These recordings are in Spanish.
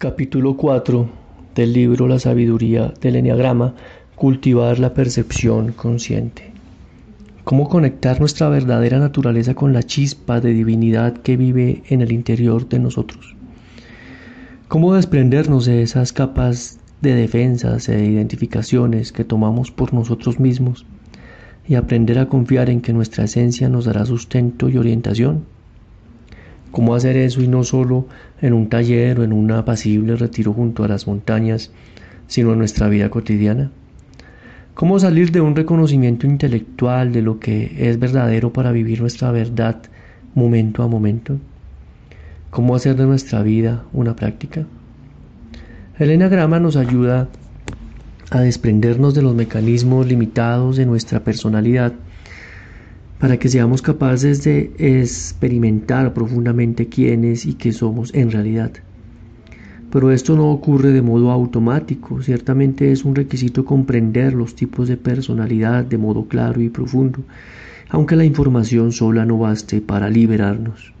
Capítulo 4 del libro La sabiduría del Enneagrama, cultivar la percepción consciente. Cómo conectar nuestra verdadera naturaleza con la chispa de divinidad que vive en el interior de nosotros. Cómo desprendernos de esas capas de defensas e identificaciones que tomamos por nosotros mismos y aprender a confiar en que nuestra esencia nos dará sustento y orientación ¿Cómo hacer eso y no solo en un taller o en un apacible retiro junto a las montañas, sino en nuestra vida cotidiana? ¿Cómo salir de un reconocimiento intelectual de lo que es verdadero para vivir nuestra verdad momento a momento? ¿Cómo hacer de nuestra vida una práctica? El enagrama nos ayuda a desprendernos de los mecanismos limitados de nuestra personalidad para que seamos capaces de experimentar profundamente quiénes y qué somos en realidad. Pero esto no ocurre de modo automático, ciertamente es un requisito comprender los tipos de personalidad de modo claro y profundo, aunque la información sola no baste para liberarnos.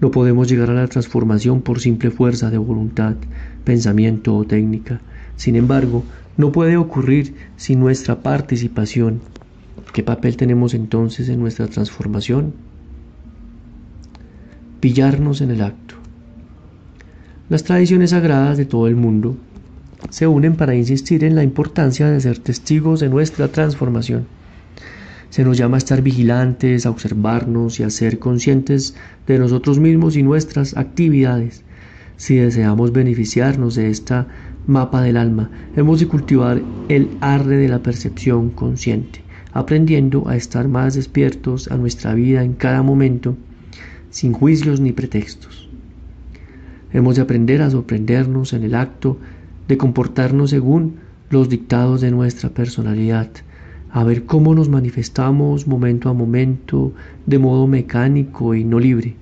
No podemos llegar a la transformación por simple fuerza de voluntad, pensamiento o técnica. Sin embargo, no puede ocurrir sin nuestra participación ¿Qué papel tenemos entonces en nuestra transformación? Pillarnos en el acto. Las tradiciones sagradas de todo el mundo se unen para insistir en la importancia de ser testigos de nuestra transformación. Se nos llama a estar vigilantes, a observarnos y a ser conscientes de nosotros mismos y nuestras actividades. Si deseamos beneficiarnos de esta mapa del alma, hemos de cultivar el arre de la percepción consciente aprendiendo a estar más despiertos a nuestra vida en cada momento, sin juicios ni pretextos. Hemos de aprender a sorprendernos en el acto de comportarnos según los dictados de nuestra personalidad, a ver cómo nos manifestamos momento a momento de modo mecánico y no libre.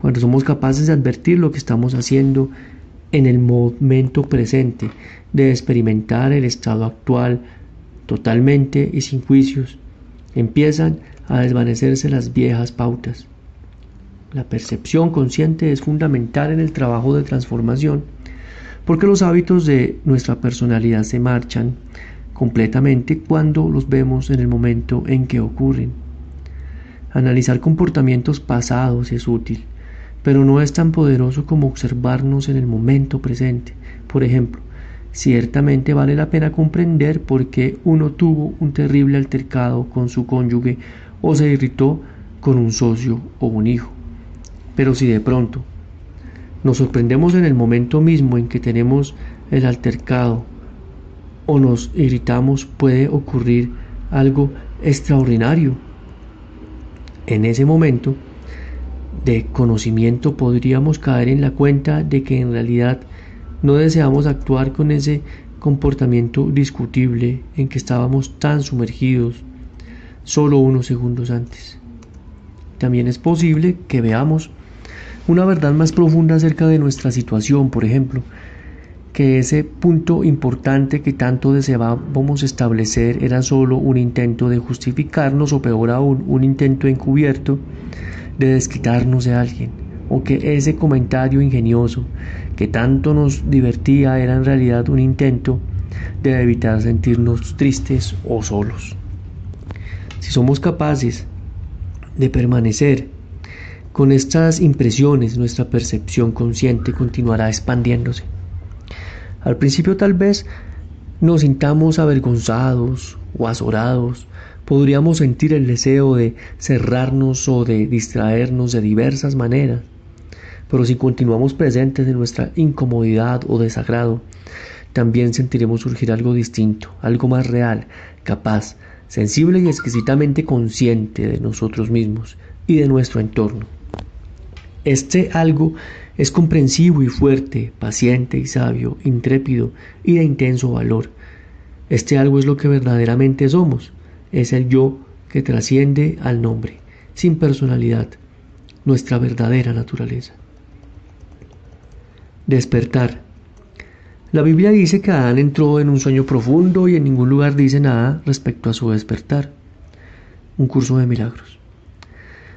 Cuando somos capaces de advertir lo que estamos haciendo en el momento presente, de experimentar el estado actual totalmente y sin juicios, empiezan a desvanecerse las viejas pautas. La percepción consciente es fundamental en el trabajo de transformación porque los hábitos de nuestra personalidad se marchan completamente cuando los vemos en el momento en que ocurren. Analizar comportamientos pasados es útil, pero no es tan poderoso como observarnos en el momento presente. Por ejemplo, Ciertamente vale la pena comprender por qué uno tuvo un terrible altercado con su cónyuge o se irritó con un socio o un hijo. Pero si de pronto nos sorprendemos en el momento mismo en que tenemos el altercado o nos irritamos, puede ocurrir algo extraordinario. En ese momento de conocimiento podríamos caer en la cuenta de que en realidad no deseamos actuar con ese comportamiento discutible en que estábamos tan sumergidos solo unos segundos antes. También es posible que veamos una verdad más profunda acerca de nuestra situación, por ejemplo, que ese punto importante que tanto deseábamos establecer era solo un intento de justificarnos o peor aún, un intento encubierto de desquitarnos de alguien o que ese comentario ingenioso que tanto nos divertía era en realidad un intento de evitar sentirnos tristes o solos. Si somos capaces de permanecer con estas impresiones, nuestra percepción consciente continuará expandiéndose. Al principio tal vez nos sintamos avergonzados o azorados, podríamos sentir el deseo de cerrarnos o de distraernos de diversas maneras. Pero si continuamos presentes en nuestra incomodidad o desagrado, también sentiremos surgir algo distinto, algo más real, capaz, sensible y exquisitamente consciente de nosotros mismos y de nuestro entorno. Este algo es comprensivo y fuerte, paciente y sabio, intrépido y de intenso valor. Este algo es lo que verdaderamente somos, es el yo que trasciende al nombre, sin personalidad, nuestra verdadera naturaleza. Despertar. La Biblia dice que Adán entró en un sueño profundo y en ningún lugar dice nada respecto a su despertar. Un curso de milagros.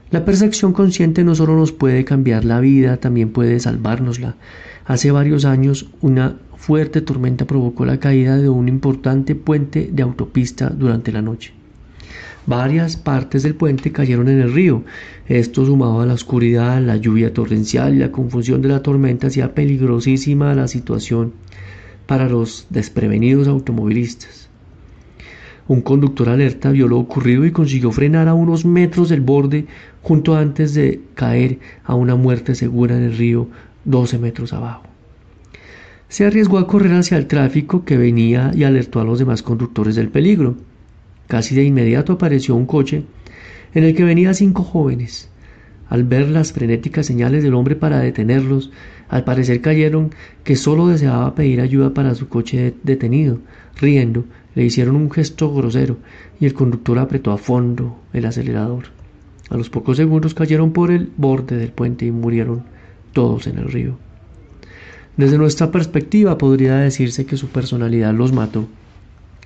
La percepción consciente no solo nos puede cambiar la vida, también puede salvárnosla. Hace varios años una fuerte tormenta provocó la caída de un importante puente de autopista durante la noche. Varias partes del puente cayeron en el río. Esto sumado a la oscuridad, la lluvia torrencial y la confusión de la tormenta hacía peligrosísima la situación para los desprevenidos automovilistas. Un conductor alerta vio lo ocurrido y consiguió frenar a unos metros del borde junto antes de caer a una muerte segura en el río 12 metros abajo. Se arriesgó a correr hacia el tráfico que venía y alertó a los demás conductores del peligro. Casi de inmediato apareció un coche en el que venían cinco jóvenes. Al ver las frenéticas señales del hombre para detenerlos, al parecer cayeron que solo deseaba pedir ayuda para su coche detenido. Riendo, le hicieron un gesto grosero y el conductor apretó a fondo el acelerador. A los pocos segundos cayeron por el borde del puente y murieron todos en el río. Desde nuestra perspectiva podría decirse que su personalidad los mató.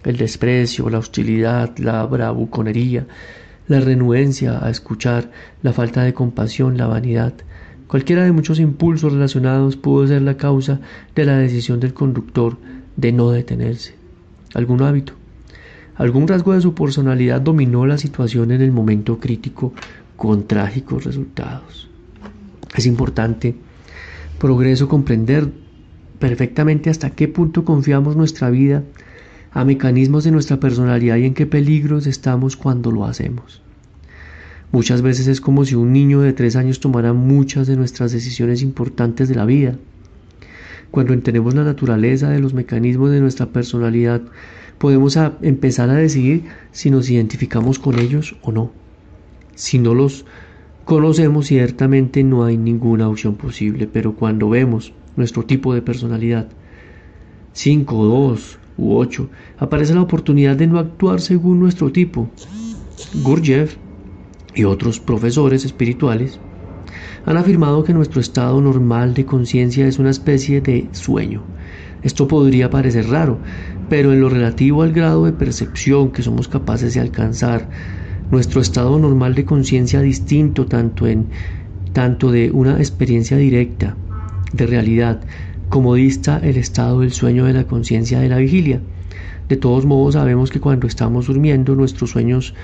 El desprecio, la hostilidad, la bravuconería, la renuencia a escuchar, la falta de compasión, la vanidad, cualquiera de muchos impulsos relacionados pudo ser la causa de la decisión del conductor de no detenerse. Algún hábito, algún rasgo de su personalidad dominó la situación en el momento crítico con trágicos resultados. Es importante, progreso, comprender perfectamente hasta qué punto confiamos nuestra vida a mecanismos de nuestra personalidad y en qué peligros estamos cuando lo hacemos. Muchas veces es como si un niño de tres años tomara muchas de nuestras decisiones importantes de la vida. Cuando entendemos la naturaleza de los mecanismos de nuestra personalidad, podemos empezar a decidir si nos identificamos con ellos o no. Si no los conocemos, ciertamente no hay ninguna opción posible, pero cuando vemos nuestro tipo de personalidad, 5, 2, u 8, aparece la oportunidad de no actuar según nuestro tipo. Gurdjieff y otros profesores espirituales han afirmado que nuestro estado normal de conciencia es una especie de sueño. Esto podría parecer raro, pero en lo relativo al grado de percepción que somos capaces de alcanzar, nuestro estado normal de conciencia distinto tanto en tanto de una experiencia directa de realidad como dista el estado del sueño de la conciencia de la vigilia. De todos modos sabemos que cuando estamos durmiendo nuestros sueños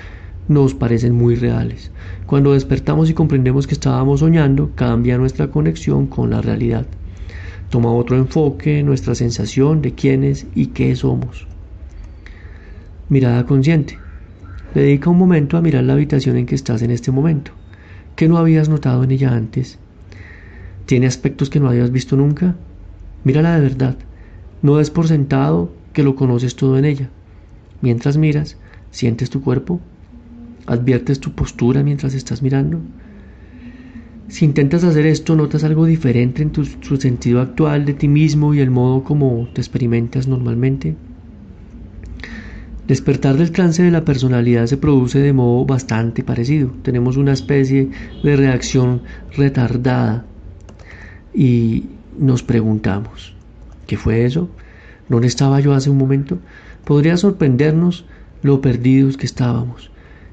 nos parecen muy reales. Cuando despertamos y comprendemos que estábamos soñando, cambia nuestra conexión con la realidad. Toma otro enfoque nuestra sensación de quiénes y qué somos. Mirada consciente. Dedica un momento a mirar la habitación en que estás en este momento. ¿Qué no habías notado en ella antes? ¿Tiene aspectos que no habías visto nunca? Mírala de verdad. No des por sentado que lo conoces todo en ella. Mientras miras, sientes tu cuerpo, adviertes tu postura mientras estás mirando. Si intentas hacer esto, notas algo diferente en tu, tu, sentido actual de ti mismo y el modo como te experimentas normalmente. Despertar del trance de la personalidad se produce de modo bastante parecido. Tenemos una especie de reacción retardada y nos preguntamos, ¿qué fue eso? ¿Dónde estaba yo hace un momento? Podría sorprendernos lo perdidos que estábamos,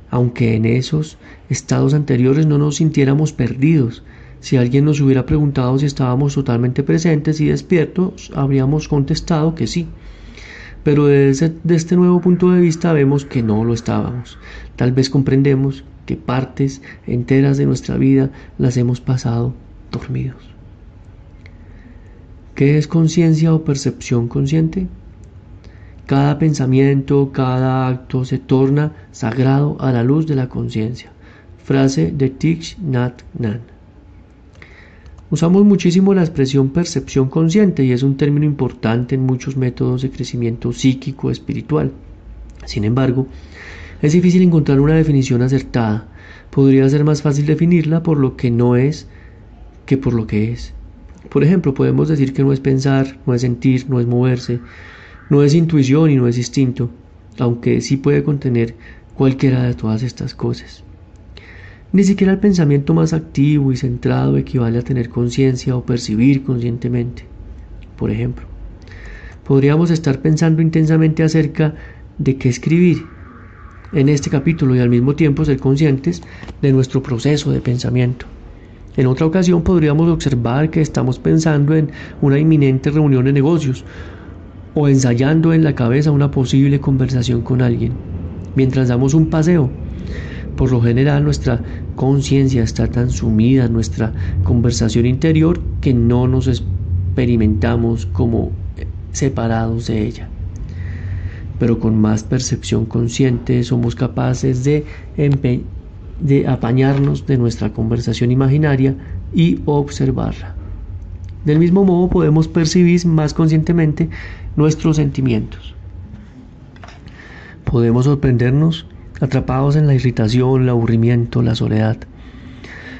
aunque en esos estados anteriores no nos sintiéramos perdidos. Si alguien nos hubiera preguntado si estábamos totalmente presentes y despiertos, habríamos contestado que sí. Pero desde, este nuevo punto de vista vemos que no lo estábamos. Tal vez comprendemos que partes enteras de nuestra vida las hemos pasado dormidos. ¿Qué es conciencia o percepción consciente? Cada pensamiento, cada acto se torna sagrado a la luz de la conciencia. Frase de Thich Nhat Hanh. Usamos muchísimo la expresión percepción consciente y es un término importante en muchos métodos de crecimiento psíquico espiritual. Sin embargo, es difícil encontrar una definición acertada. Podría ser más fácil definirla por lo que no es que por lo que es. Por ejemplo, podemos decir que no es pensar, no es sentir, no es moverse, no es intuición y no es instinto, aunque sí puede contener cualquiera de todas estas cosas. Ni siquiera el pensamiento más activo y centrado equivale a tener conciencia o percibir conscientemente. Por ejemplo, podríamos estar pensando intensamente acerca de qué escribir, en este capítulo y al mismo tiempo ser conscientes de nuestro proceso de pensamiento. En otra ocasión podríamos observar que estamos pensando en una inminente reunión de negocios o ensayando en la cabeza una posible conversación con alguien. Mientras damos un paseo, por lo general nuestra conciencia está tan sumida en nuestra conversación interior que no nos experimentamos como separados de ella. Pero con más percepción consciente somos capaces de de apañarnos de nuestra conversación imaginaria y observarla. Del mismo modo podemos percibir más conscientemente nuestros sentimientos. Podemos sorprendernos atrapados en la irritación, el aburrimiento, la soledad.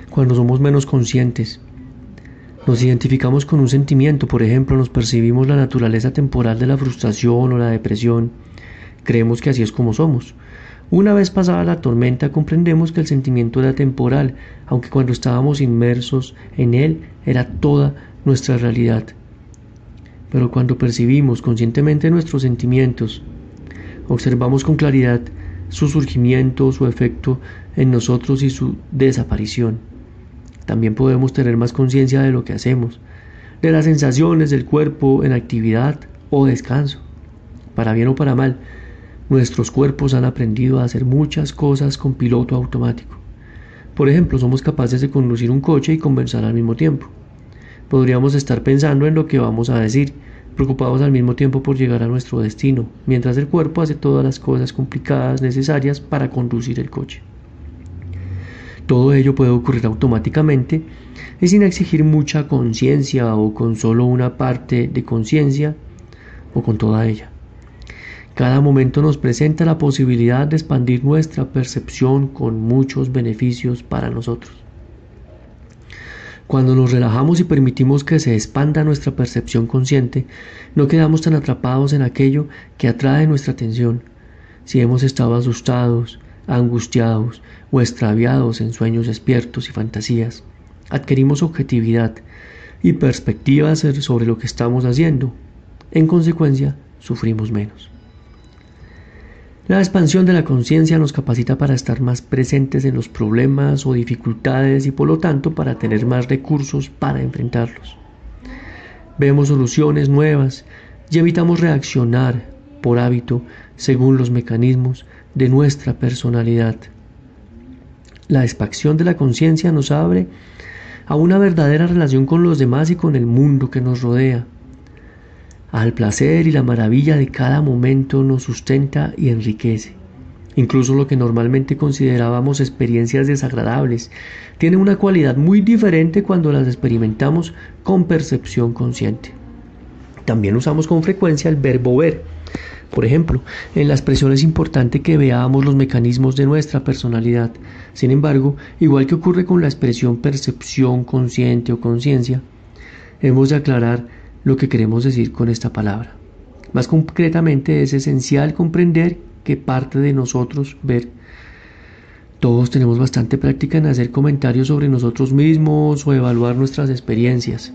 Cuando somos menos conscientes, nos identificamos con un sentimiento, por ejemplo, nos percibimos la naturaleza temporal de la frustración o la depresión, creemos que así es como somos. Una vez pasada la tormenta comprendemos que el sentimiento era temporal, aunque cuando estábamos inmersos en él era toda nuestra realidad. Pero cuando percibimos conscientemente nuestros sentimientos, observamos con claridad su surgimiento, su efecto en nosotros y su desaparición. También podemos tener más conciencia de lo que hacemos, de las sensaciones del cuerpo en actividad o descanso, para bien o para mal, Nuestros cuerpos han aprendido a hacer muchas cosas con piloto automático. Por ejemplo, somos capaces de conducir un coche y conversar al mismo tiempo. Podríamos estar pensando en lo que vamos a decir, preocupados al mismo tiempo por llegar a nuestro destino, mientras el cuerpo hace todas las cosas complicadas necesarias para conducir el coche. Todo ello puede ocurrir automáticamente y sin exigir mucha conciencia o con solo una parte de conciencia o con toda ella. Cada momento nos presenta la posibilidad de expandir nuestra percepción con muchos beneficios para nosotros. Cuando nos relajamos y permitimos que se expanda nuestra percepción consciente, no quedamos tan atrapados en aquello que atrae nuestra atención. Si hemos estado asustados, angustiados o extraviados en sueños despiertos y fantasías, adquirimos objetividad y perspectivas sobre lo que estamos haciendo. En consecuencia, sufrimos menos. La expansión de la conciencia nos capacita para estar más presentes en los problemas o dificultades y por lo tanto para tener más recursos para enfrentarlos. Vemos soluciones nuevas y evitamos reaccionar por hábito según los mecanismos de nuestra personalidad. La expansión de la conciencia nos abre a una verdadera relación con los demás y con el mundo que nos rodea al placer y la maravilla de cada momento nos sustenta y enriquece. Incluso lo que normalmente considerábamos experiencias desagradables tiene una cualidad muy diferente cuando las experimentamos con percepción consciente. También usamos con frecuencia el verbo ver. Por ejemplo, en la expresión es importante que veamos los mecanismos de nuestra personalidad. Sin embargo, igual que ocurre con la expresión percepción consciente o conciencia, hemos de aclarar lo que queremos decir con esta palabra. Más concretamente es esencial comprender que parte de nosotros ver. Todos tenemos bastante práctica en hacer comentarios sobre nosotros mismos o evaluar nuestras experiencias.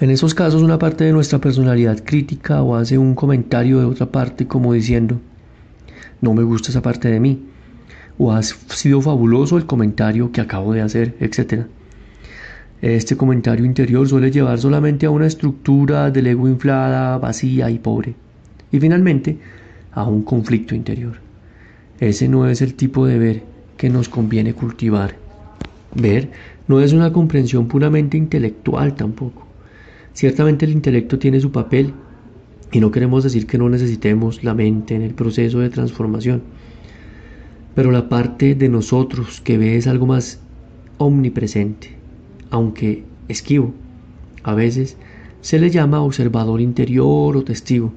En esos casos una parte de nuestra personalidad crítica o hace un comentario de otra parte como diciendo, no me gusta esa parte de mí, o ha sido fabuloso el comentario que acabo de hacer, etc. Este comentario interior suele llevar solamente a una estructura del ego inflada, vacía y pobre. Y finalmente, a un conflicto interior. Ese no es el tipo de ver que nos conviene cultivar. Ver no es una comprensión puramente intelectual tampoco. Ciertamente el intelecto tiene su papel y no queremos decir que no necesitemos la mente en el proceso de transformación. Pero la parte de nosotros que ve es algo más omnipresente, aunque esquivo. A veces se le llama observador interior o testigo.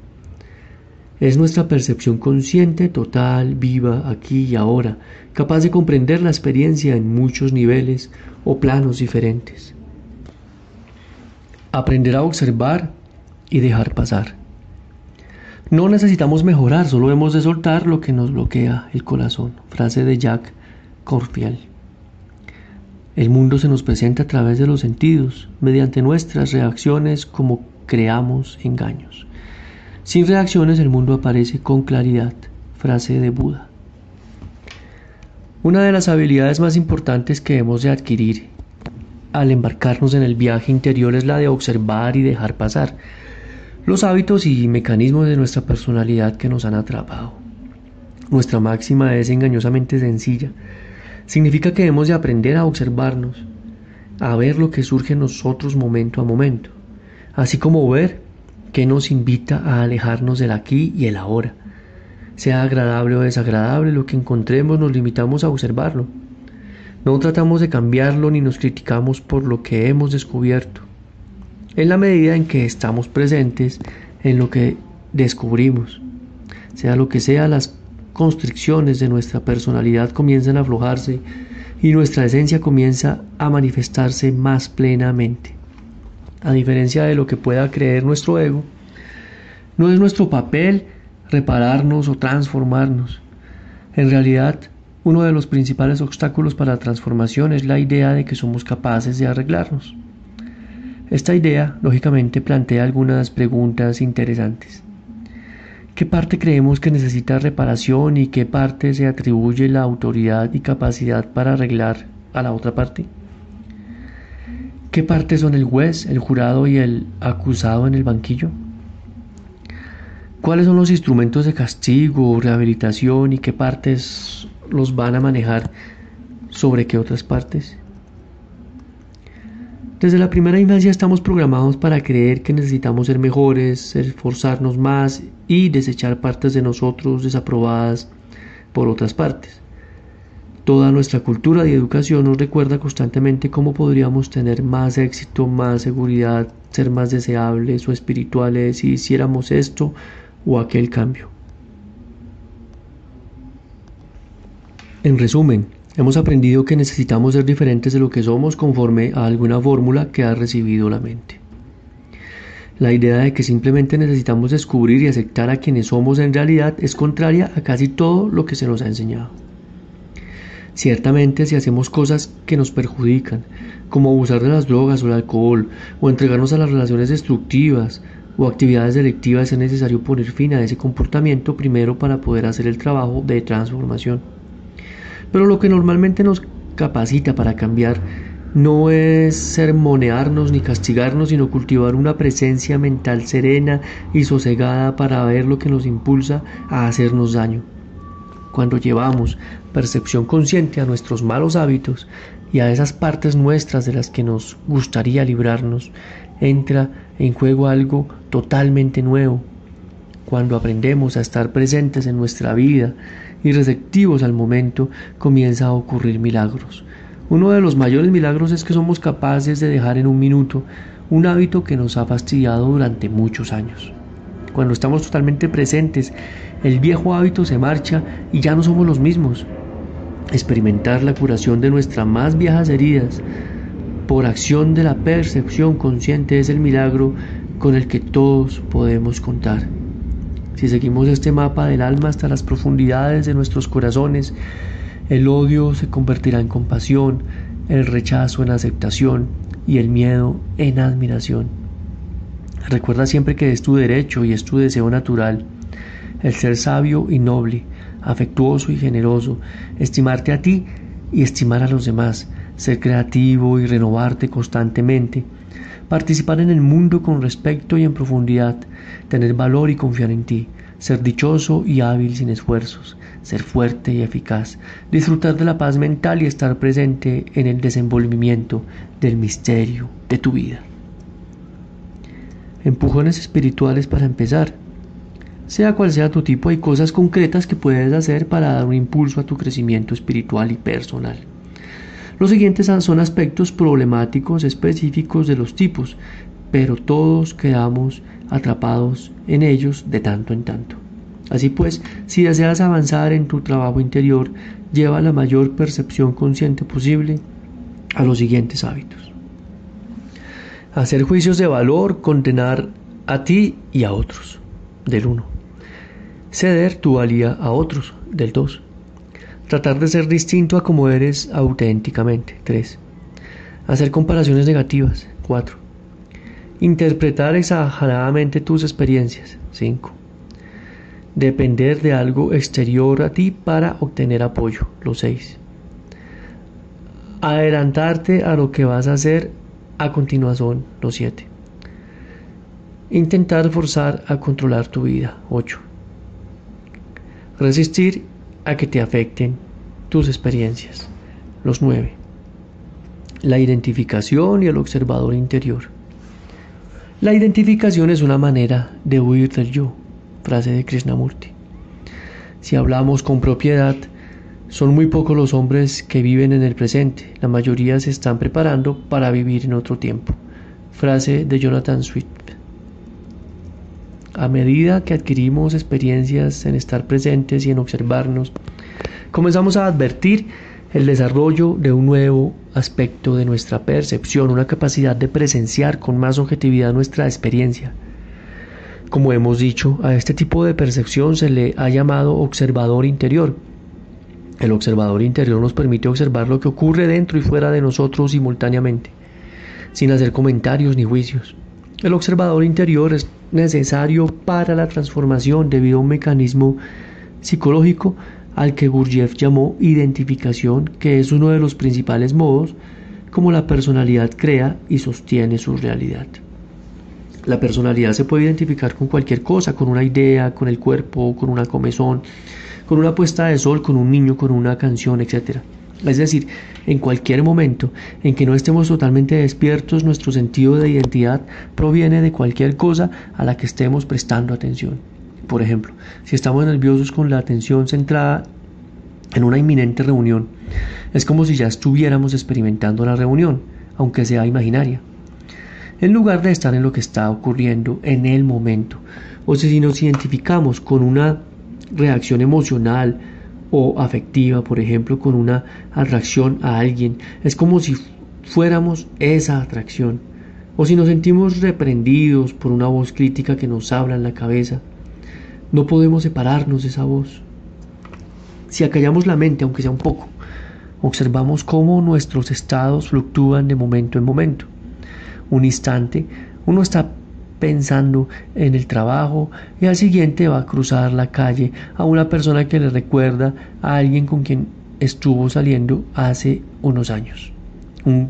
Es nuestra percepción consciente, total, viva, aquí y ahora, capaz de comprender la experiencia en muchos niveles o planos diferentes. Aprender a observar y dejar pasar. No necesitamos mejorar, solo hemos de soltar lo que nos bloquea el corazón. Frase de Jack Corfield. El mundo se nos presenta a través de los sentidos, mediante nuestras reacciones como creamos engaños. Sin reacciones el mundo aparece con claridad. frase de Buda. Una de las habilidades más importantes que hemos de adquirir al embarcarnos en el viaje interior es la de observar y dejar pasar los hábitos y mecanismos de nuestra personalidad que nos han atrapado. Nuestra máxima es engañosamente sencilla. Significa que hemos de aprender a observarnos, a ver lo que surge en nosotros momento a momento, así como ver que nos invita a alejarnos del aquí y el ahora sea agradable o desagradable, lo que encontremos nos limitamos a observarlo. No tratamos de cambiarlo ni nos criticamos por lo que hemos descubierto. En la medida en que estamos presentes en lo que descubrimos, sea lo que sea, las constricciones de nuestra personalidad comienzan a aflojarse y nuestra esencia comienza a manifestarse más plenamente. A diferencia de lo que pueda creer nuestro ego, no es nuestro papel repararnos o transformarnos. En realidad, uno de los principales obstáculos para la transformación es la idea de que somos capaces de arreglarnos. Esta idea, lógicamente, plantea algunas preguntas interesantes. ¿Qué parte creemos que necesita reparación y qué parte se atribuye la autoridad y capacidad para arreglar a la otra parte? ¿Qué partes son el juez, el jurado y el acusado en el banquillo? ¿Cuáles son los instrumentos de castigo, rehabilitación y qué partes los van a manejar sobre qué otras partes? Desde la primera infancia estamos programados para creer que necesitamos ser mejores, esforzarnos más y desechar partes de nosotros desaprobadas por otras partes. Toda nuestra cultura y educación nos recuerda constantemente cómo podríamos tener más éxito, más seguridad, ser más deseables o espirituales si hiciéramos esto o aquel cambio. En resumen, hemos aprendido que necesitamos ser diferentes de lo que somos conforme a alguna fórmula que ha recibido la mente. La idea de que simplemente necesitamos descubrir y aceptar a quienes somos en realidad es contraria a casi todo lo que se nos ha enseñado. Ciertamente si hacemos cosas que nos perjudican, como abusar de las drogas o el alcohol, o entregarnos a las relaciones destructivas, o actividades selectivas es necesario poner fin a ese comportamiento primero para poder hacer el trabajo de transformación. Pero lo que normalmente nos capacita para cambiar no es sermonearnos ni castigarnos, sino cultivar una presencia mental serena y sosegada para ver lo que nos impulsa a hacernos daño. Cuando llevamos percepción consciente a nuestros malos hábitos y a esas partes nuestras de las que nos gustaría librarnos, entra en juego algo totalmente nuevo. Cuando aprendemos a estar presentes en nuestra vida y receptivos al momento, comienza a ocurrir milagros. Uno de los mayores milagros es que somos capaces de dejar en un minuto un hábito que nos ha fastidiado durante muchos años. Cuando estamos totalmente presentes, el viejo hábito se marcha y ya no somos los mismos. Experimentar la curación de nuestras más viejas heridas por acción de la percepción consciente es el milagro con el que todos podemos contar. Si seguimos este mapa del alma hasta las profundidades de nuestros corazones, el odio se convertirá en compasión, el rechazo en aceptación y el miedo en admiración. Recuerda siempre que es tu derecho y es tu deseo natural el ser sabio y noble, afectuoso y generoso, estimarte a ti y estimar a los demás, ser creativo y renovarte constantemente, participar en el mundo con respeto y en profundidad, tener valor y confiar en ti, ser dichoso y hábil sin esfuerzos, ser fuerte y eficaz, disfrutar de la paz mental y estar presente en el desenvolvimiento del misterio de tu vida. Empujones espirituales para empezar. Sea cual sea tu tipo, hay cosas concretas que puedes hacer para dar un impulso a tu crecimiento espiritual y personal. Los siguientes son aspectos problemáticos específicos de los tipos, pero todos quedamos atrapados en ellos de tanto en tanto. Así pues, si deseas avanzar en tu trabajo interior, lleva la mayor percepción consciente posible a los siguientes hábitos. Hacer juicios de valor, condenar a ti y a otros, del 1. Ceder tu valía a otros, del 2. Tratar de ser distinto a como eres auténticamente. 3. Hacer comparaciones negativas. 4. Interpretar exageradamente tus experiencias. 5. Depender de algo exterior a ti para obtener apoyo. Los 6. Adelantarte a lo que vas a hacer a continuación. Los 7. Intentar forzar a controlar tu vida. 8. Resistir a que te afecten tus experiencias. Los 9. La identificación y el observador interior. La identificación es una manera de huir del yo, frase de Krishnamurti. Si hablamos con propiedad, son muy pocos los hombres que viven en el presente, la mayoría se están preparando para vivir en otro tiempo. Frase de Jonathan Swift. A medida que adquirimos experiencias en estar presentes y en observarnos, comenzamos a advertir el desarrollo de un nuevo aspecto de nuestra percepción, una capacidad de presenciar con más objetividad nuestra experiencia. Como hemos dicho, a este tipo de percepción se le ha llamado observador interior. El observador interior nos permite observar lo que ocurre dentro y fuera de nosotros simultáneamente, sin hacer comentarios ni juicios. El observador interior es necesario para la transformación debido a un mecanismo psicológico al que Gurdjieff llamó identificación, que es uno de los principales modos como la personalidad crea y sostiene su realidad. La personalidad se puede identificar con cualquier cosa, con una idea, con el cuerpo, con una comezón, con una puesta de sol, con un niño, con una canción, etc. Es decir, en cualquier momento en que no estemos totalmente despiertos, nuestro sentido de identidad proviene de cualquier cosa a la que estemos prestando atención. Por ejemplo, si estamos nerviosos con la atención centrada en una inminente reunión, es como si ya estuviéramos experimentando la reunión, aunque sea imaginaria. En lugar de estar en lo que está ocurriendo en el momento, o si nos identificamos con una reacción emocional o afectiva, por ejemplo, con una atracción a alguien, es como si fuéramos esa atracción. O si nos sentimos reprendidos por una voz crítica que nos habla en la cabeza, no podemos separarnos de esa voz. Si acallamos la mente, aunque sea un poco, observamos cómo nuestros estados fluctúan de momento en momento. Un instante, uno está pensando en el trabajo y al siguiente va a cruzar la calle a una persona que le recuerda a alguien con quien estuvo saliendo hace unos años. Un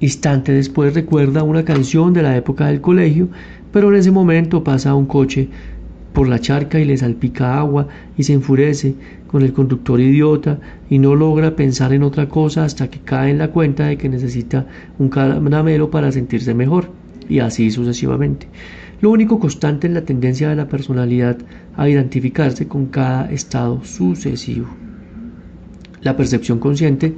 instante después recuerda una canción de la época del colegio, pero en ese momento pasa un coche por la charca y le salpica agua y se enfurece con el conductor idiota y no logra pensar en otra cosa hasta que cae en la cuenta de que necesita un caramelo para sentirse mejor y así sucesivamente. Lo único constante es la tendencia de la personalidad a identificarse con cada estado sucesivo. La percepción consciente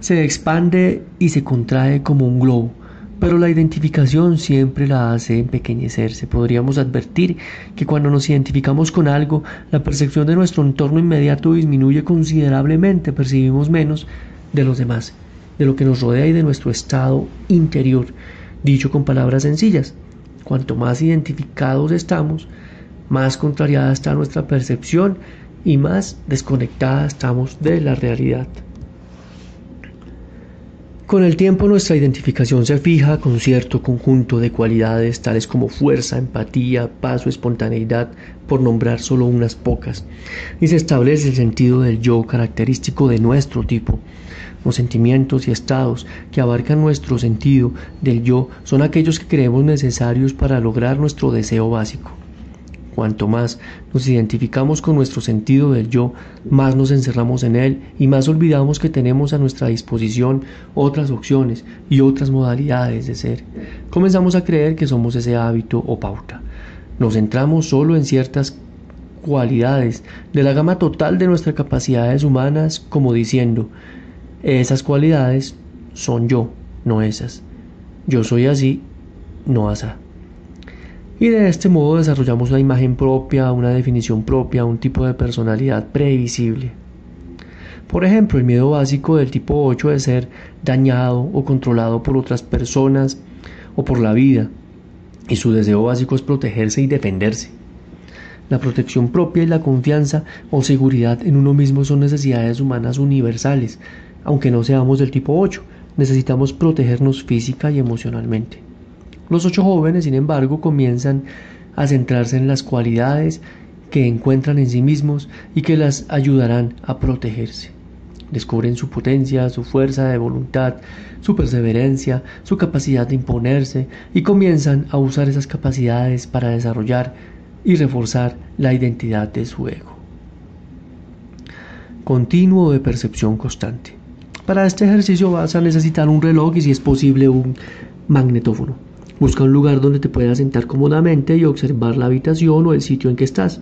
se expande y se contrae como un globo pero la identificación siempre la hace empequeñecerse. Podríamos advertir que cuando nos identificamos con algo, la percepción de nuestro entorno inmediato disminuye considerablemente, percibimos menos de los demás, de lo que nos rodea y de nuestro estado interior. Dicho con palabras sencillas, cuanto más identificados estamos, más contrariada está nuestra percepción y más desconectada estamos de la realidad. Con el tiempo nuestra identificación se fija con cierto conjunto de cualidades tales como fuerza, empatía, paz o espontaneidad, por nombrar solo unas pocas, y se establece el sentido del yo característico de nuestro tipo. Los sentimientos y estados que abarcan nuestro sentido del yo son aquellos que creemos necesarios para lograr nuestro deseo básico. Cuanto más nos identificamos con nuestro sentido del yo, más nos encerramos en él y más olvidamos que tenemos a nuestra disposición otras opciones y otras modalidades de ser. Comenzamos a creer que somos ese hábito o pauta. Nos centramos solo en ciertas cualidades de la gama total de nuestras capacidades humanas como diciendo, esas cualidades son yo, no esas. Yo soy así, no asá y de este modo desarrollamos una imagen propia, una definición propia, un tipo de personalidad previsible. Por ejemplo, el miedo básico del tipo 8 de ser dañado o controlado por otras personas o por la vida, y su deseo básico es protegerse y defenderse. La protección propia y la confianza o seguridad en uno mismo son necesidades humanas universales, aunque no seamos del tipo 8, necesitamos protegernos física y emocionalmente. Los ocho jóvenes, sin embargo, comienzan a centrarse en las cualidades que encuentran en sí mismos y que las ayudarán a protegerse. Descubren su potencia, su fuerza de voluntad, su perseverancia, su capacidad de imponerse y comienzan a usar esas capacidades para desarrollar y reforzar la identidad de su ego. Continuo de percepción constante. Para este ejercicio vas a necesitar un reloj y si es posible un magnetófono. Busca un lugar donde te puedas sentar cómodamente y observar la habitación o el sitio en que estás.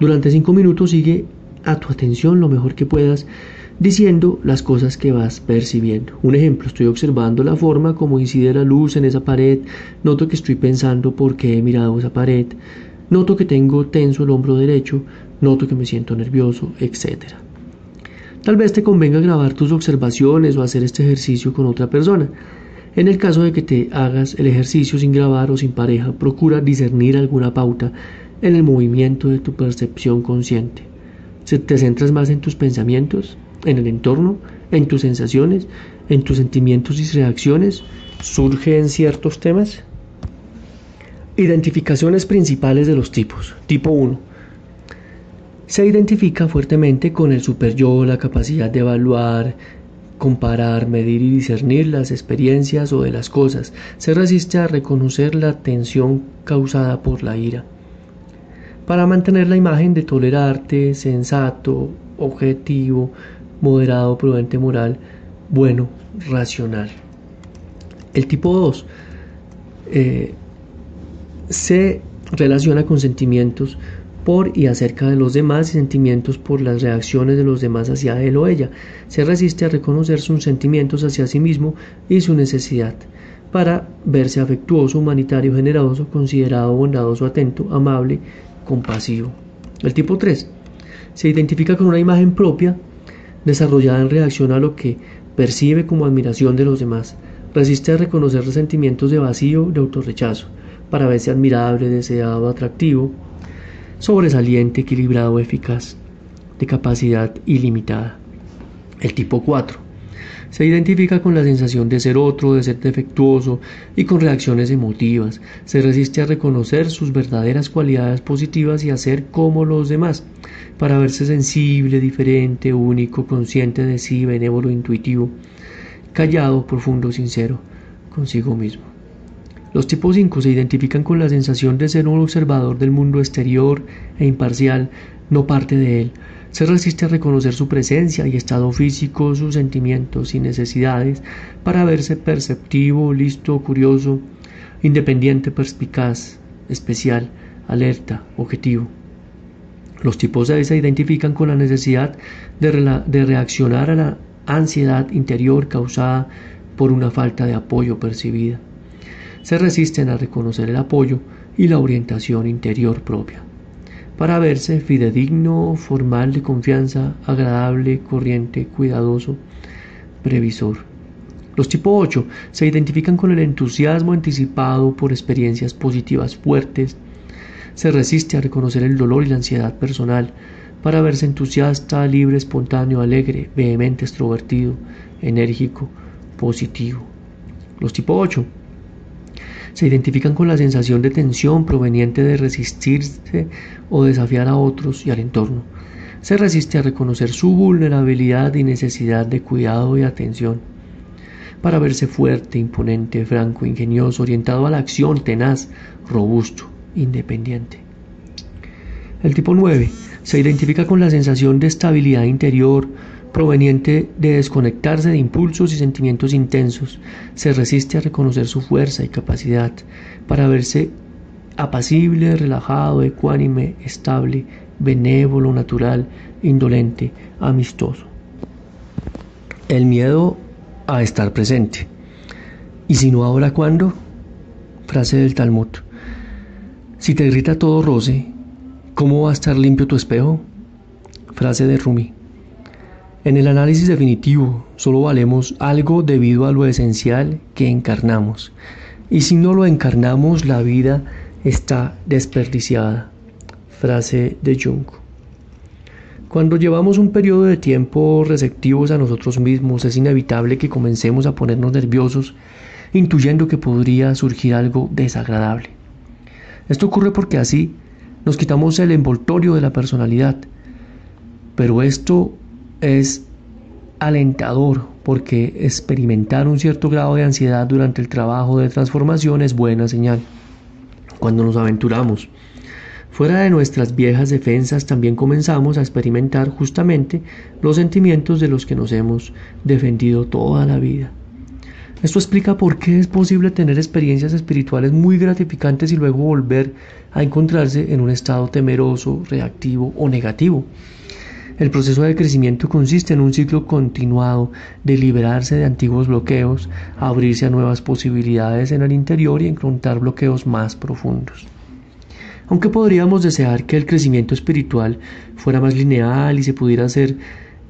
Durante cinco minutos sigue a tu atención lo mejor que puedas diciendo las cosas que vas percibiendo. Un ejemplo, estoy observando la forma como incide la luz en esa pared, noto que estoy pensando por qué he mirado esa pared, noto que tengo tenso el hombro derecho, noto que me siento nervioso, etc. Tal vez te convenga grabar tus observaciones o hacer este ejercicio con otra persona. En el caso de que te hagas el ejercicio sin grabar o sin pareja, procura discernir alguna pauta en el movimiento de tu percepción consciente. ¿Te centras más en tus pensamientos, en el entorno, en tus sensaciones, en tus sentimientos y reacciones? ¿Surgen ciertos temas? Identificaciones principales de los tipos. Tipo 1. Se identifica fuertemente con el superyo, la capacidad de evaluar, comparar, medir y discernir las experiencias o de las cosas. Se resiste a reconocer la tensión causada por la ira. Para mantener la imagen de tolerarte, sensato, objetivo, moderado, prudente, moral, bueno, racional. El tipo 2 eh, se relaciona con sentimientos por y acerca de los demás y sentimientos por las reacciones de los demás hacia él o ella. Se resiste a reconocer sus sentimientos hacia sí mismo y su necesidad para verse afectuoso, humanitario, generoso, considerado, bondadoso, atento, amable, compasivo. El tipo 3 se identifica con una imagen propia desarrollada en reacción a lo que percibe como admiración de los demás. Resiste a reconocer sentimientos de vacío, de autorrechazo, para verse admirable, deseado, atractivo, sobresaliente, equilibrado, eficaz, de capacidad ilimitada. El tipo 4 se identifica con la sensación de ser otro, de ser defectuoso y con reacciones emotivas. Se resiste a reconocer sus verdaderas cualidades positivas y a ser como los demás, para verse sensible, diferente, único, consciente de sí, benévolo, intuitivo, callado, profundo, sincero consigo mismo. Los tipos 5 se identifican con la sensación de ser un observador del mundo exterior e imparcial, no parte de él. Se resiste a reconocer su presencia y estado físico, sus sentimientos y necesidades para verse perceptivo, listo, curioso, independiente, perspicaz, especial, alerta, objetivo. Los tipos 6 se identifican con la necesidad de, de reaccionar a la ansiedad interior causada por una falta de apoyo percibida se resisten a reconocer el apoyo y la orientación interior propia, para verse fidedigno, formal de confianza, agradable, corriente, cuidadoso, previsor. Los tipo 8 se identifican con el entusiasmo anticipado por experiencias positivas fuertes, se resiste a reconocer el dolor y la ansiedad personal, para verse entusiasta, libre, espontáneo, alegre, vehemente, extrovertido, enérgico, positivo. Los tipo 8 se identifican con la sensación de tensión proveniente de resistirse o desafiar a otros y al entorno. Se resiste a reconocer su vulnerabilidad y necesidad de cuidado y atención. Para verse fuerte, imponente, franco, ingenioso, orientado a la acción, tenaz, robusto, independiente. El tipo 9 se identifica con la sensación de estabilidad interior, proveniente de desconectarse de impulsos y sentimientos intensos, se resiste a reconocer su fuerza y capacidad para verse apacible, relajado, ecuánime, estable, benévolo, natural, indolente, amistoso. El miedo a estar presente. ¿Y si no ahora cuándo? Frase del Talmud. Si te grita todo roce, ¿cómo va a estar limpio tu espejo? Frase de Rumi. En el análisis definitivo solo valemos algo debido a lo esencial que encarnamos. Y si no lo encarnamos, la vida está desperdiciada. Frase de Jung. Cuando llevamos un periodo de tiempo receptivos a nosotros mismos, es inevitable que comencemos a ponernos nerviosos, intuyendo que podría surgir algo desagradable. Esto ocurre porque así nos quitamos el envoltorio de la personalidad. Pero esto es alentador porque experimentar un cierto grado de ansiedad durante el trabajo de transformación es buena señal. Cuando nos aventuramos fuera de nuestras viejas defensas también comenzamos a experimentar justamente los sentimientos de los que nos hemos defendido toda la vida. Esto explica por qué es posible tener experiencias espirituales muy gratificantes y luego volver a encontrarse en un estado temeroso, reactivo o negativo. El proceso de crecimiento consiste en un ciclo continuado de liberarse de antiguos bloqueos, abrirse a nuevas posibilidades en el interior y encontrar bloqueos más profundos. Aunque podríamos desear que el crecimiento espiritual fuera más lineal y se pudiera hacer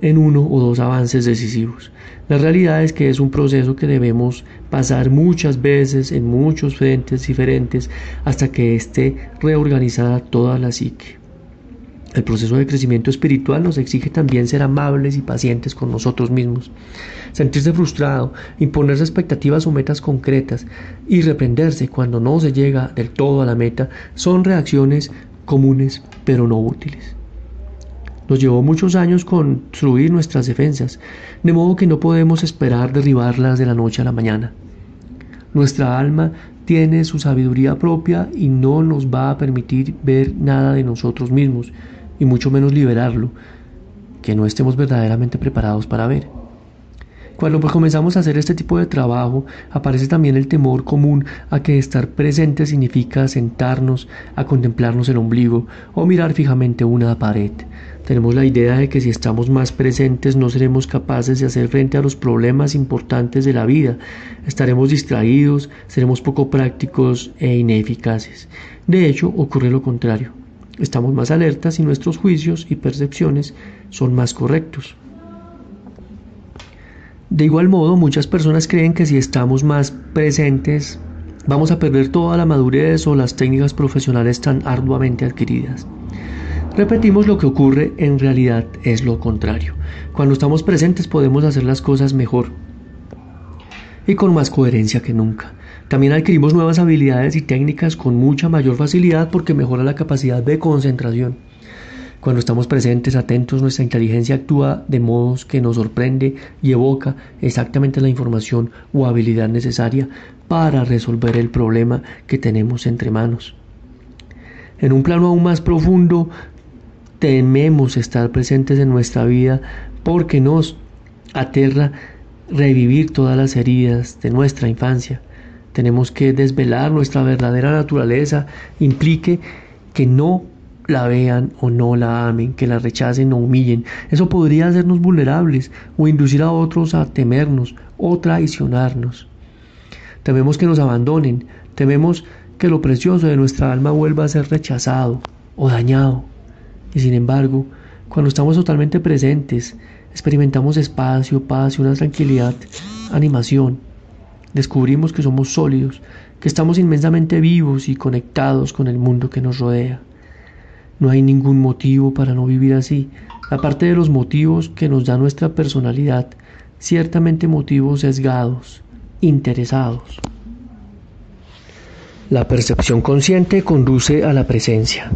en uno o dos avances decisivos. La realidad es que es un proceso que debemos pasar muchas veces en muchos frentes diferentes hasta que esté reorganizada toda la psique. El proceso de crecimiento espiritual nos exige también ser amables y pacientes con nosotros mismos, sentirse frustrado, imponerse expectativas o metas concretas y reprenderse cuando no se llega del todo a la meta son reacciones comunes pero no útiles. Nos llevó muchos años construir nuestras defensas, de modo que no podemos esperar derribarlas de la noche a la mañana. Nuestra alma tiene su sabiduría propia y no nos va a permitir ver nada de nosotros mismos, y mucho menos liberarlo, que no estemos verdaderamente preparados para ver. Cuando pues comenzamos a hacer este tipo de trabajo, aparece también el temor común a que estar presente significa sentarnos a contemplarnos el ombligo o mirar fijamente una pared. Tenemos la idea de que si estamos más presentes no seremos capaces de hacer frente a los problemas importantes de la vida, estaremos distraídos, seremos poco prácticos e ineficaces. De hecho, ocurre lo contrario. Estamos más alertas y nuestros juicios y percepciones son más correctos. De igual modo, muchas personas creen que si estamos más presentes, vamos a perder toda la madurez o las técnicas profesionales tan arduamente adquiridas. Repetimos lo que ocurre, en realidad es lo contrario. Cuando estamos presentes podemos hacer las cosas mejor y con más coherencia que nunca. También adquirimos nuevas habilidades y técnicas con mucha mayor facilidad porque mejora la capacidad de concentración. Cuando estamos presentes, atentos, nuestra inteligencia actúa de modos que nos sorprende y evoca exactamente la información o habilidad necesaria para resolver el problema que tenemos entre manos. En un plano aún más profundo, tememos estar presentes en nuestra vida porque nos aterra revivir todas las heridas de nuestra infancia. Tenemos que desvelar nuestra verdadera naturaleza, implique que no la vean o no la amen, que la rechacen o humillen. Eso podría hacernos vulnerables o inducir a otros a temernos o traicionarnos. Tememos que nos abandonen, tememos que lo precioso de nuestra alma vuelva a ser rechazado o dañado. Y sin embargo, cuando estamos totalmente presentes, experimentamos espacio, paz y una tranquilidad, animación descubrimos que somos sólidos, que estamos inmensamente vivos y conectados con el mundo que nos rodea. No hay ningún motivo para no vivir así, aparte de los motivos que nos da nuestra personalidad, ciertamente motivos sesgados, interesados. La percepción consciente conduce a la presencia.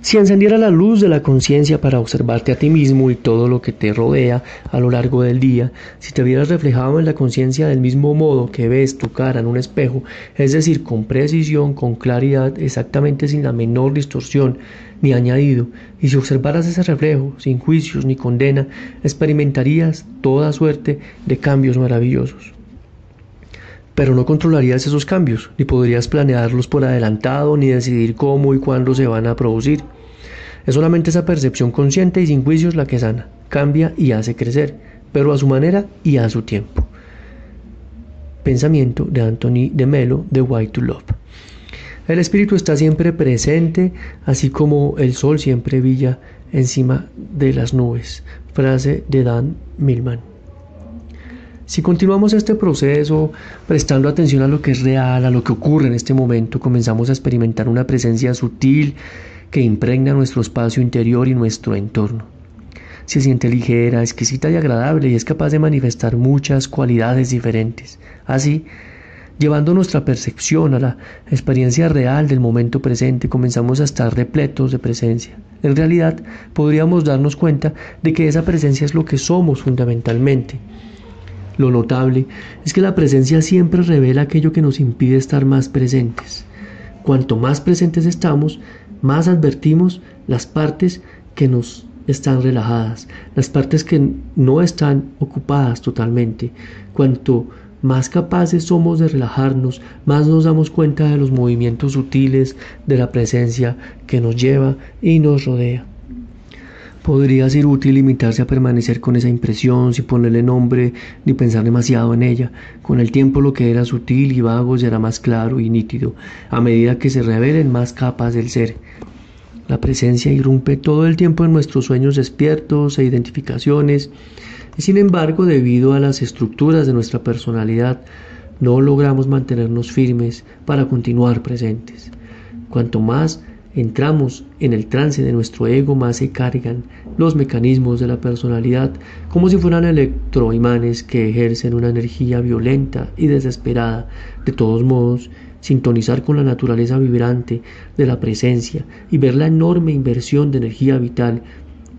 Si encendiera la luz de la conciencia para observarte a ti mismo y todo lo que te rodea a lo largo del día, si te vieras reflejado en la conciencia del mismo modo que ves tu cara en un espejo, es decir, con precisión, con claridad, exactamente sin la menor distorsión ni añadido, y si observaras ese reflejo, sin juicios ni condena, experimentarías toda suerte de cambios maravillosos pero no controlarías esos cambios, ni podrías planearlos por adelantado, ni decidir cómo y cuándo se van a producir. Es solamente esa percepción consciente y sin juicios la que sana, cambia y hace crecer, pero a su manera y a su tiempo. Pensamiento de Anthony de Melo de White to Love. El espíritu está siempre presente, así como el sol siempre brilla encima de las nubes. Frase de Dan Millman. Si continuamos este proceso prestando atención a lo que es real, a lo que ocurre en este momento, comenzamos a experimentar una presencia sutil que impregna nuestro espacio interior y nuestro entorno. Se siente ligera, exquisita y agradable y es capaz de manifestar muchas cualidades diferentes. Así, Llevando nuestra percepción a la experiencia real del momento presente, comenzamos a estar repletos de presencia. En realidad, podríamos darnos cuenta de que esa presencia es lo que somos fundamentalmente. Lo notable es que la presencia siempre revela aquello que nos impide estar más presentes. Cuanto más presentes estamos, más advertimos las partes que nos están relajadas, las partes que no están ocupadas totalmente. Cuanto más capaces somos de relajarnos, más nos damos cuenta de los movimientos sutiles de la presencia que nos lleva y nos rodea. Podría ser útil limitarse a permanecer con esa impresión sin ponerle nombre ni pensar demasiado en ella. Con el tiempo lo que era sutil y vago será más claro y nítido, a medida que se revelen más capas del ser. La presencia irrumpe todo el tiempo en nuestros sueños despiertos e identificaciones, sin embargo, debido a las estructuras de nuestra personalidad, no logramos mantenernos firmes para continuar presentes. Cuanto más entramos en el trance de nuestro ego, más se cargan los mecanismos de la personalidad como si fueran electroimanes que ejercen una energía violenta y desesperada. De todos modos, sintonizar con la naturaleza vibrante de la presencia y ver la enorme inversión de energía vital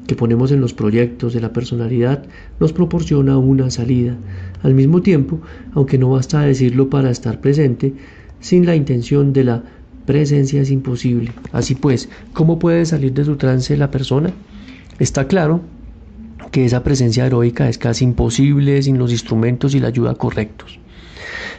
que ponemos en los proyectos de la personalidad nos proporciona una salida. Al mismo tiempo, aunque no basta decirlo para estar presente, sin la intención de la presencia es imposible. Así pues, ¿cómo puede salir de su trance la persona? Está claro que esa presencia heroica es casi imposible sin los instrumentos y la ayuda correctos.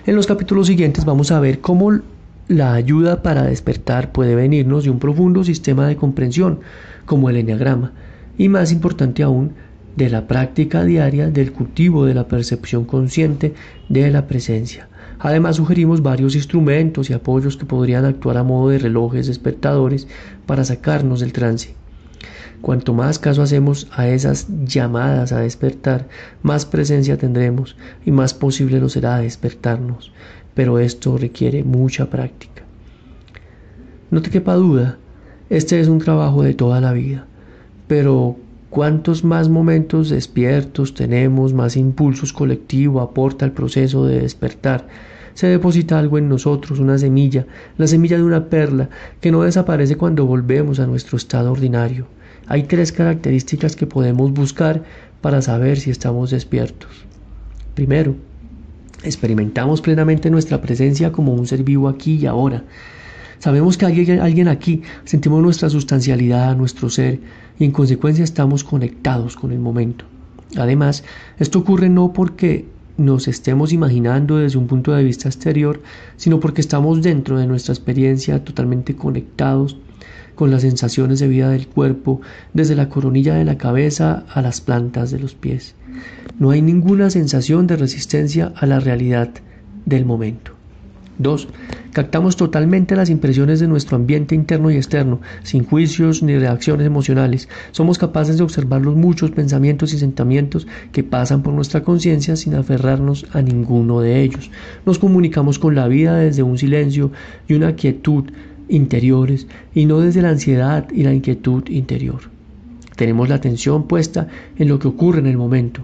En los capítulos siguientes vamos a ver cómo la ayuda para despertar puede venirnos de un profundo sistema de comprensión, como el enneagrama, y más importante aún, de la práctica diaria del cultivo de la percepción consciente de la presencia. Además sugerimos varios instrumentos y apoyos que podrían actuar a modo de relojes despertadores para sacarnos del trance. Cuanto más caso hacemos a esas llamadas a despertar, más presencia tendremos y más posible nos será despertarnos. Pero esto requiere mucha práctica. No te quepa duda, este es un trabajo de toda la vida pero cuantos más momentos despiertos tenemos, más impulsos colectivos aporta el proceso de despertar. Se deposita algo en nosotros, una semilla, la semilla de una perla, que no desaparece cuando volvemos a nuestro estado ordinario. Hay tres características que podemos buscar para saber si estamos despiertos. Primero, experimentamos plenamente nuestra presencia como un ser vivo aquí y ahora. Sabemos que hay alguien aquí, sentimos nuestra sustancialidad, nuestro ser, y en consecuencia estamos conectados con el momento. Además, esto ocurre no porque nos estemos imaginando desde un punto de vista exterior, sino porque estamos dentro de nuestra experiencia totalmente conectados con las sensaciones de vida del cuerpo, desde la coronilla de la cabeza a las plantas de los pies. No hay ninguna sensación de resistencia a la realidad del momento. 2. Captamos totalmente las impresiones de nuestro ambiente interno y externo, sin juicios ni reacciones emocionales. Somos capaces de observar los muchos pensamientos y sentimientos que pasan por nuestra conciencia sin aferrarnos a ninguno de ellos. Nos comunicamos con la vida desde un silencio y una quietud interiores y no desde la ansiedad y la inquietud interior. Tenemos la atención puesta en lo que ocurre en el momento.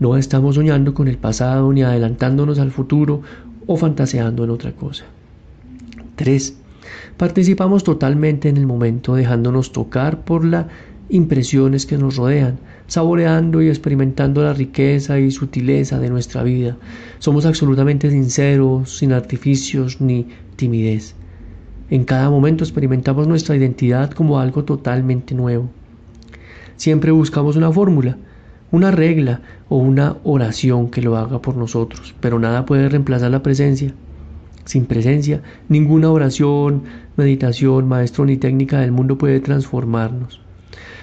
No estamos soñando con el pasado ni adelantándonos al futuro o fantaseando en otra cosa. 3. Participamos totalmente en el momento dejándonos tocar por las impresiones que nos rodean, saboreando y experimentando la riqueza y sutileza de nuestra vida. Somos absolutamente sinceros, sin artificios ni timidez. En cada momento experimentamos nuestra identidad como algo totalmente nuevo. Siempre buscamos una fórmula, una regla o una oración que lo haga por nosotros, pero nada puede reemplazar la presencia. Sin presencia, ninguna oración, meditación, maestro ni técnica del mundo puede transformarnos.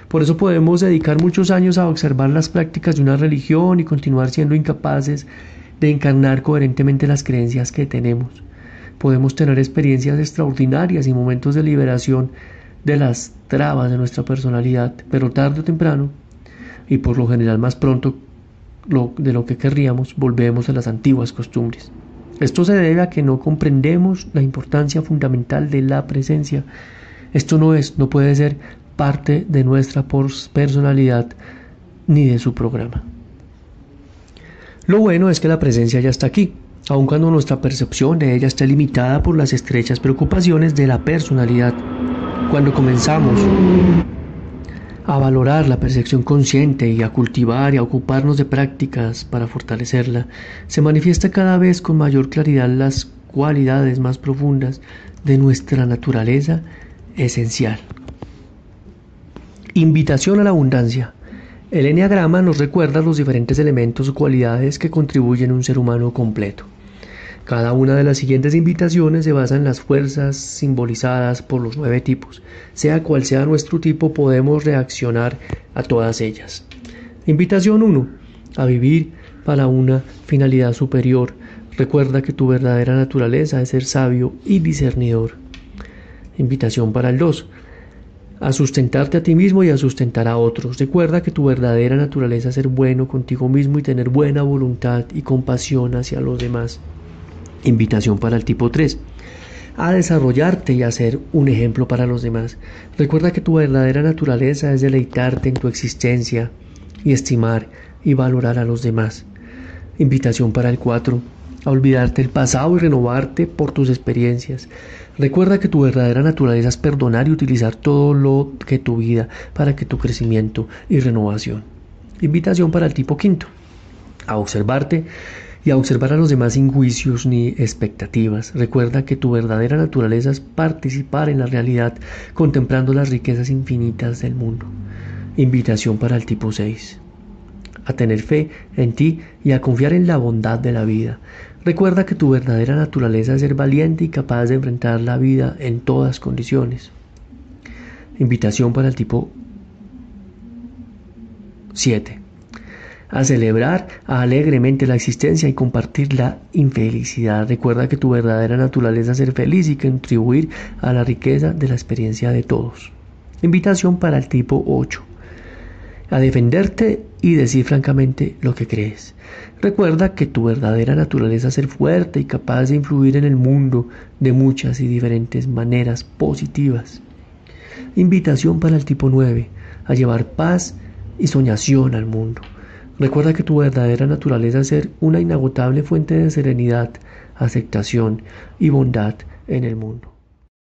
Por eso podemos dedicar muchos años a observar las prácticas de una religión y continuar siendo incapaces de encarnar coherentemente las creencias que tenemos. Podemos tener experiencias extraordinarias y momentos de liberación de las trabas de nuestra personalidad, pero tarde o temprano y por lo general más pronto de lo que querríamos, volvemos a las antiguas costumbres. Esto se debe a que no comprendemos la importancia fundamental de la presencia. Esto no es, no puede ser parte de nuestra personalidad ni de su programa. Lo bueno es que la presencia ya está aquí. aun cuando nuestra percepción de ella está limitada por las estrechas preocupaciones de la personalidad. Cuando comenzamos a valorar la percepción consciente y a cultivar y a ocuparnos de prácticas para fortalecerla, se manifiesta cada vez con mayor claridad las cualidades más profundas de nuestra naturaleza esencial. Invitación a la abundancia. El enneagrama nos recuerda los diferentes elementos o cualidades que contribuyen a un ser humano completo. Cada una de las siguientes invitaciones se basa en las fuerzas simbolizadas por los nueve tipos. Sea cual sea nuestro tipo, podemos reaccionar a todas ellas. Invitación 1. A vivir para una finalidad superior. Recuerda que tu verdadera naturaleza es ser sabio y discernidor. Invitación para el 2. A sustentarte a ti mismo y a sustentar a otros. Recuerda que tu verdadera naturaleza es ser bueno contigo mismo y tener buena voluntad y compasión hacia los demás. Invitación para el tipo 3. A desarrollarte y a ser un ejemplo para los demás. Recuerda que tu verdadera naturaleza es deleitarte en tu existencia y estimar y valorar a los demás. Invitación para el 4. A olvidarte del pasado y renovarte por tus experiencias. Recuerda que tu verdadera naturaleza es perdonar y utilizar todo lo que tu vida para que tu crecimiento y renovación. Invitación para el tipo quinto. A observarte y a observar a los demás sin juicios ni expectativas. Recuerda que tu verdadera naturaleza es participar en la realidad contemplando las riquezas infinitas del mundo. Invitación para el tipo 6. A tener fe en ti y a confiar en la bondad de la vida. Recuerda que tu verdadera naturaleza es ser valiente y capaz de enfrentar la vida en todas condiciones. Invitación para el tipo 7 a celebrar alegremente la existencia y compartir la infelicidad. Recuerda que tu verdadera naturaleza es ser feliz y contribuir a la riqueza de la experiencia de todos. Invitación para el tipo 8. A defenderte y decir francamente lo que crees. Recuerda que tu verdadera naturaleza es ser fuerte y capaz de influir en el mundo de muchas y diferentes maneras positivas. Invitación para el tipo 9. A llevar paz y soñación al mundo. Recuerda que tu verdadera naturaleza es ser una inagotable fuente de serenidad, aceptación y bondad en el mundo.